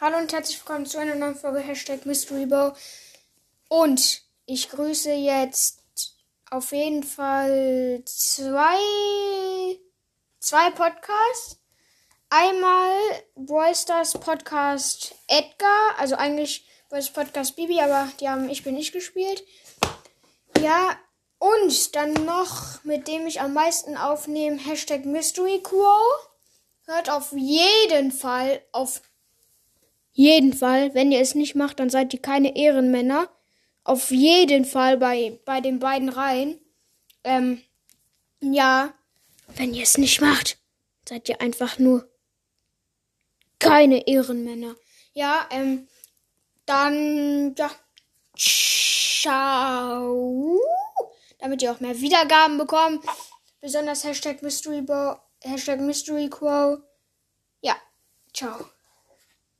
Hallo und herzlich willkommen zu einer neuen Folge Hashtag MysteryBow. Und ich grüße jetzt auf jeden Fall zwei, zwei Podcasts. Einmal Brawl Podcast Edgar, also eigentlich Brawl Podcast Bibi, aber die haben Ich bin nicht gespielt. Ja, und dann noch, mit dem ich am meisten aufnehme, Hashtag Mystery Quo. Hört auf jeden Fall auf jeden Fall, wenn ihr es nicht macht, dann seid ihr keine Ehrenmänner. Auf jeden Fall bei, bei den beiden Reihen. Ähm, ja, wenn ihr es nicht macht, seid ihr einfach nur keine Ehrenmänner. Ja, ähm, dann, ja, ciao. Damit ihr auch mehr Wiedergaben bekommt. Besonders Hashtag Mystery, Bo Hashtag Mystery Quo. Ja, ciao.